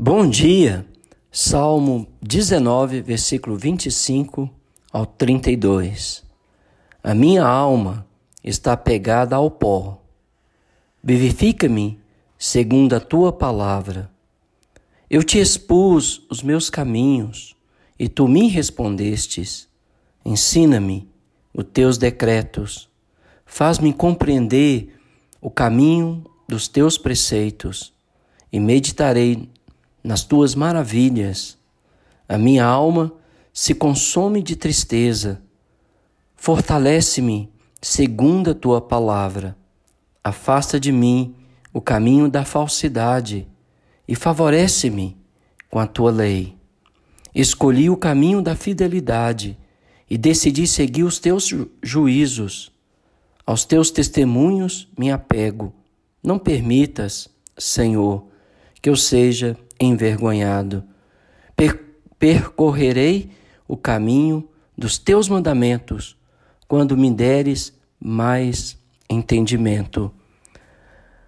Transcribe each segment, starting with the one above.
Bom dia, Salmo 19, versículo 25 ao 32. A minha alma está pegada ao pó. Vivifica-me segundo a tua palavra. Eu te expus os meus caminhos e tu me respondestes. Ensina-me os teus decretos. Faz-me compreender o caminho dos teus preceitos e meditarei nas tuas maravilhas. A minha alma se consome de tristeza. Fortalece-me segundo a tua palavra. Afasta de mim o caminho da falsidade e favorece-me com a tua lei. Escolhi o caminho da fidelidade e decidi seguir os teus ju juízos. Aos teus testemunhos me apego. Não permitas, Senhor, que eu seja envergonhado. Per percorrerei o caminho dos teus mandamentos quando me deres mais entendimento.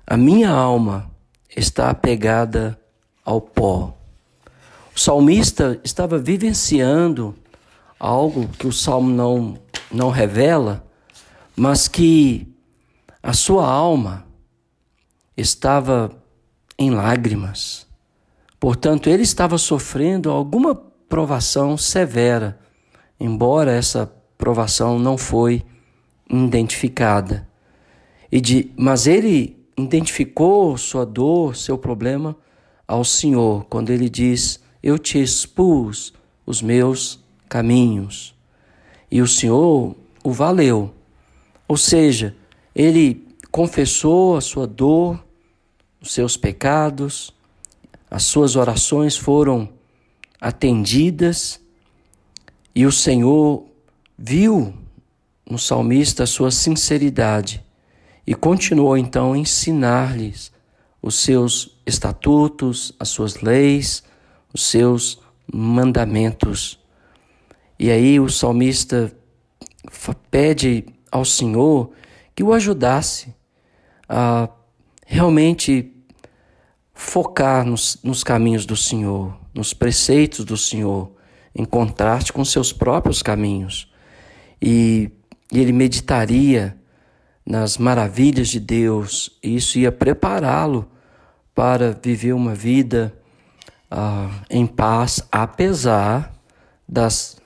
A minha alma está apegada ao pó. O salmista estava vivenciando algo que o salmo não, não revela, mas que a sua alma estava em lágrimas. Portanto, ele estava sofrendo alguma provação severa, embora essa provação não foi identificada. E de, mas ele identificou sua dor, seu problema ao Senhor, quando ele diz: Eu te expus os meus caminhos. E o Senhor o valeu. Ou seja, ele confessou a sua dor, os seus pecados, as suas orações foram atendidas e o Senhor viu no salmista a sua sinceridade e continuou então a ensinar-lhes os seus estatutos, as suas leis, os seus mandamentos. E aí o salmista pede ao Senhor que o ajudasse a realmente focar nos, nos caminhos do Senhor, nos preceitos do Senhor, em contraste com seus próprios caminhos. E, e ele meditaria nas maravilhas de Deus, e isso ia prepará-lo para viver uma vida ah, em paz, apesar das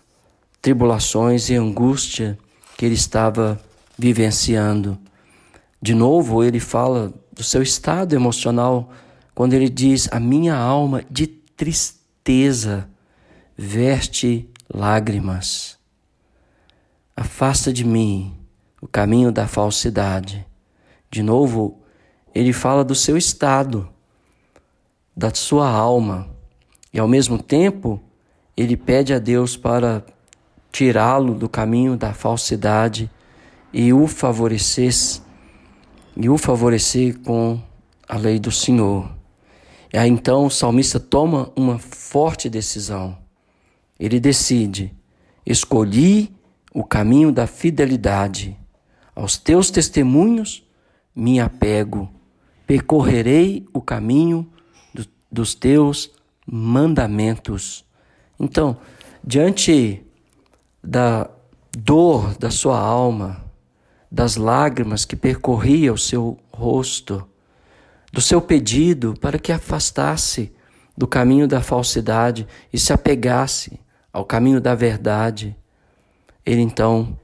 tribulações e angústia que ele estava vivenciando. De novo, ele fala do seu estado emocional quando ele diz: A minha alma de tristeza veste lágrimas. Afasta de mim o caminho da falsidade. De novo, ele fala do seu estado, da sua alma, e ao mesmo tempo, ele pede a Deus para tirá-lo do caminho da falsidade e o favorecer e o favorecer com a lei do Senhor. Aí então o salmista toma uma forte decisão. Ele decide: escolhi o caminho da fidelidade. Aos teus testemunhos me apego. Percorrerei o caminho do, dos teus mandamentos. Então, diante da dor da sua alma, das lágrimas que percorria o seu rosto, do seu pedido para que afastasse do caminho da falsidade e se apegasse ao caminho da verdade, ele então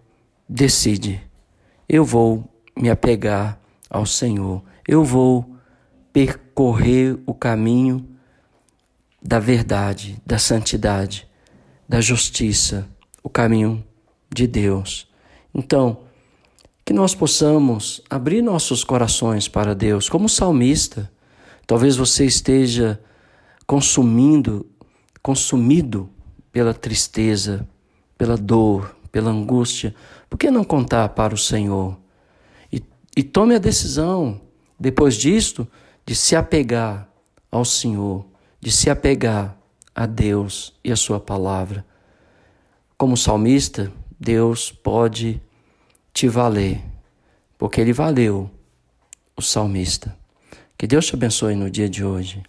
decide: eu vou me apegar ao Senhor, eu vou percorrer o caminho da verdade, da santidade, da justiça, o caminho de Deus. Então, que nós possamos abrir nossos corações para Deus, como salmista. Talvez você esteja consumindo, consumido pela tristeza, pela dor, pela angústia. Por que não contar para o Senhor? E, e tome a decisão, depois disto, de se apegar ao Senhor, de se apegar a Deus e a Sua palavra. Como salmista, Deus pode te valer, porque ele valeu o salmista. Que Deus te abençoe no dia de hoje.